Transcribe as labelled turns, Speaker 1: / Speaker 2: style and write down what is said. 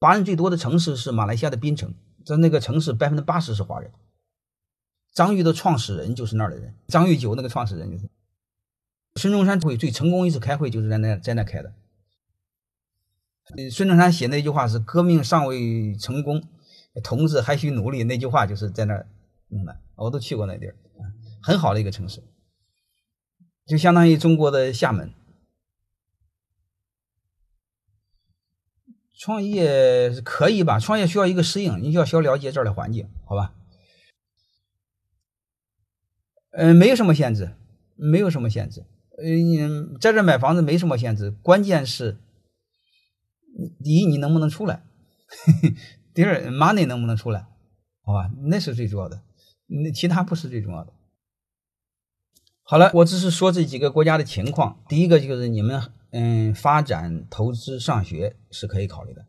Speaker 1: 华人最多的城市是马来西亚的槟城，在那个城市百分之八十是华人。张裕的创始人就是那儿的人，张裕九那个创始人就是。孙中山会最成功一次开会就是在那在那开的。孙中山写那句话是“革命尚未成功，同志还需努力”，那句话就是在那儿弄的。我都去过那地儿，很好的一个城市，就相当于中国的厦门。创业可以吧？创业需要一个适应，你需要需要了解这儿的环境，好吧？嗯，没有什么限制，没有什么限制。嗯，在这买房子没什么限制，关键是，第一你能不能出来，第二 money 能不能出来，好吧？那是最主要的，那其他不是最重要的。好了，我只是说这几个国家的情况。第一个就是你们嗯发展投资上学是可以考虑的。